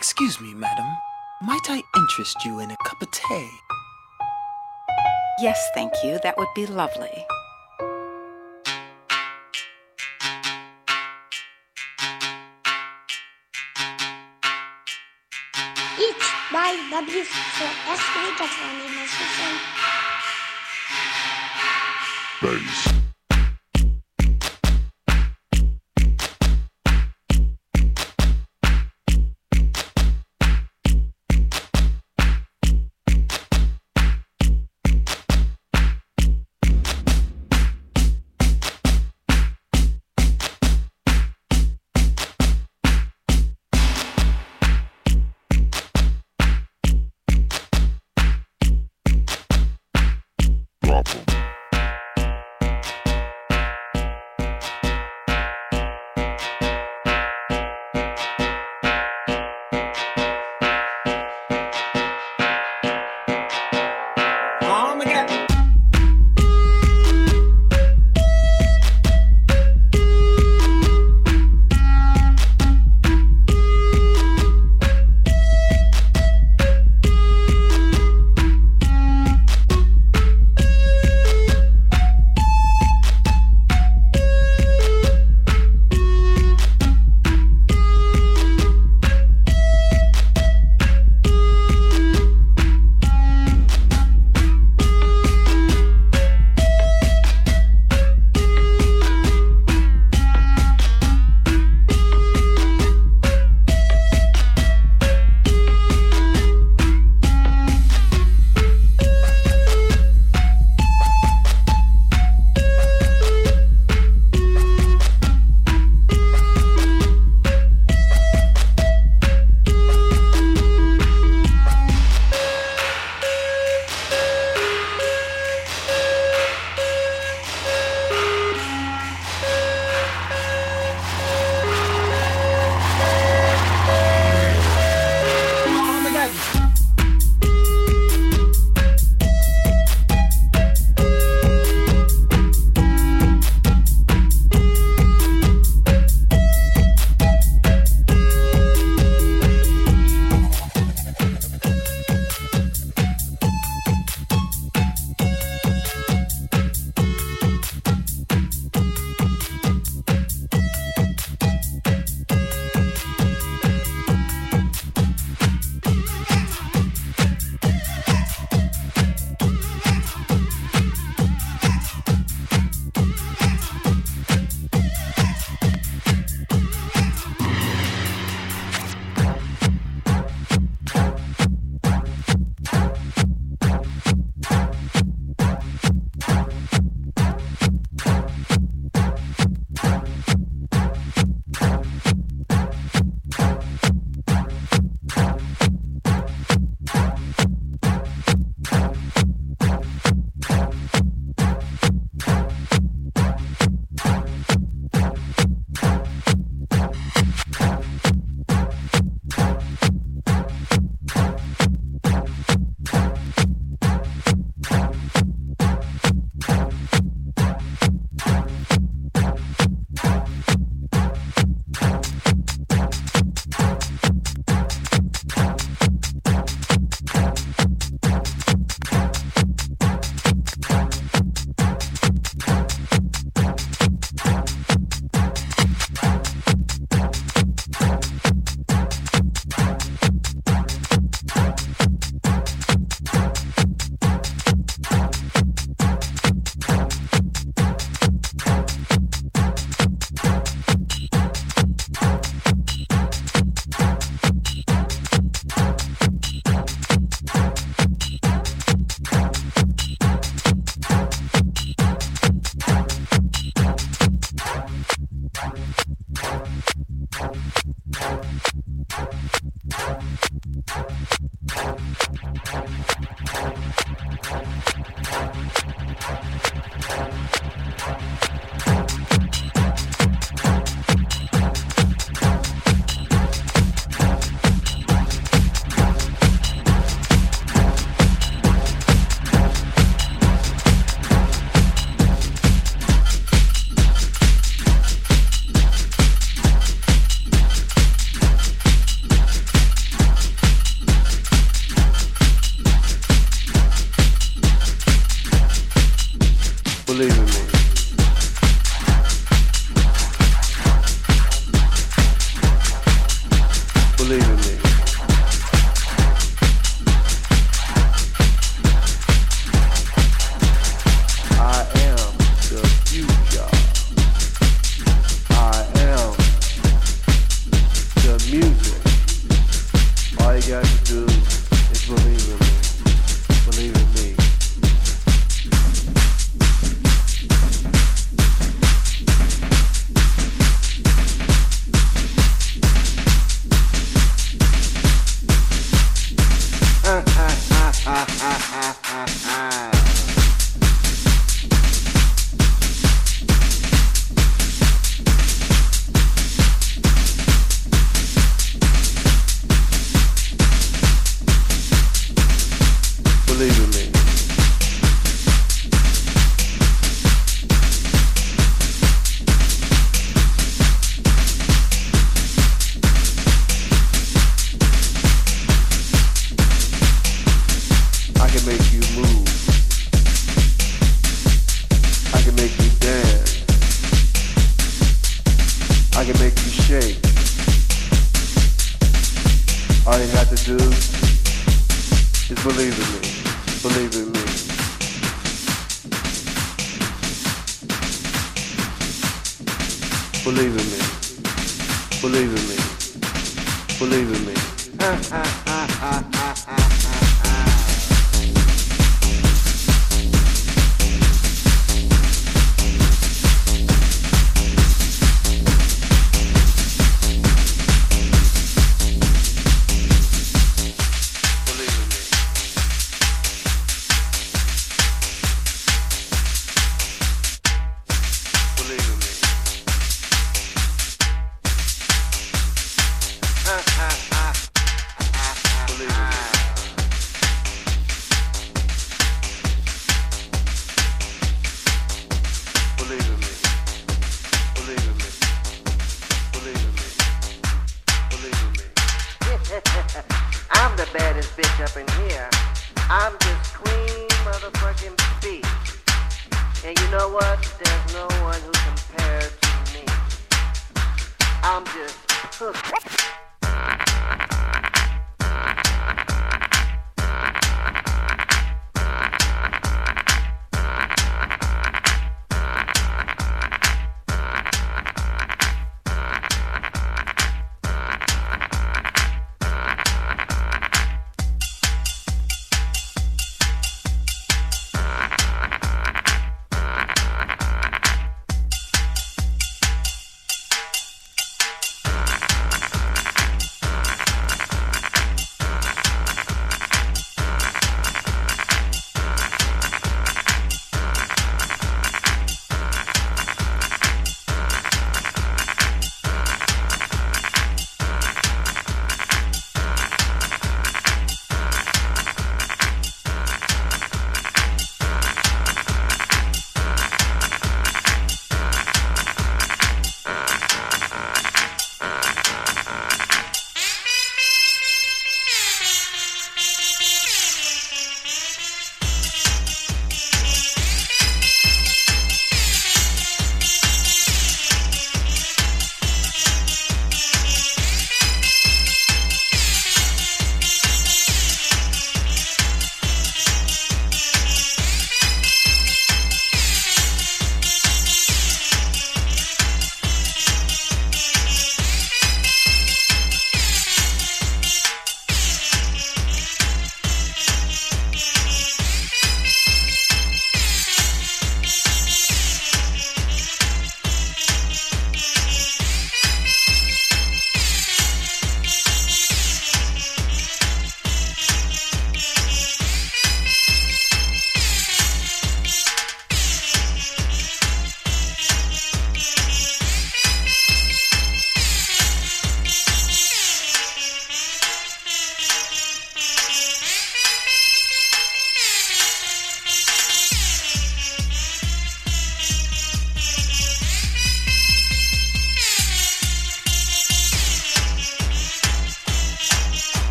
Excuse me, madam. Might I interest you in a cup of tea? Yes, thank you. That would be lovely. Idź, daj na blisko. Ja skryta dzwoni na słyszę. Bass.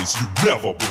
You've never been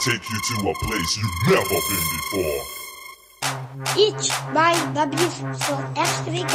take you to a place you've never been before. Iets bij dat is voor eerste week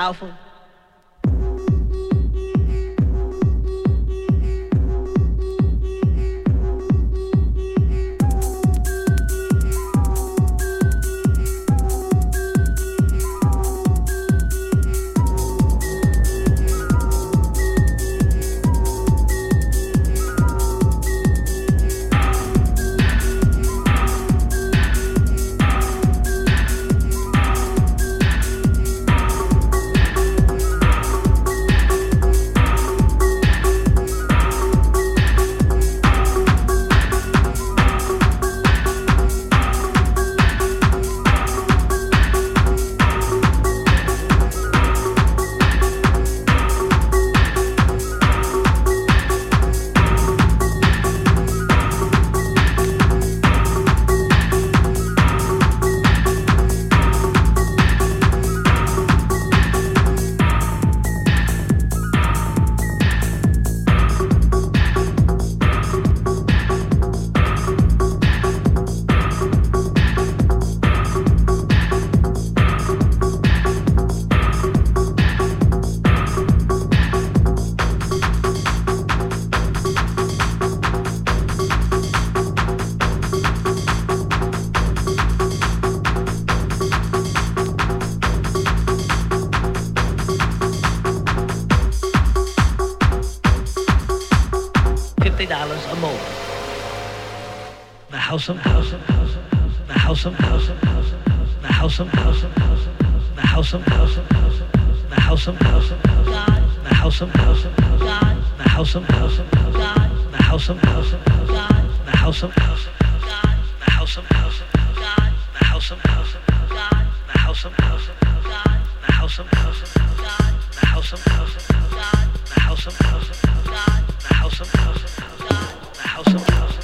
powerful. house of house of house the house of house of house the house of house of house the house of house of house the house of house of God the house of house of God the house of house of God the house of house of God the house of house of God the house of house of God the house of house of God the house of house of God the house of house of God the house of house of God the house of house of God the house of house of God the house of house of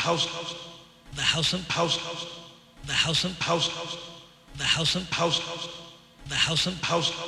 the house and house, house, the house and house, house, the house and house. House, the house and house house.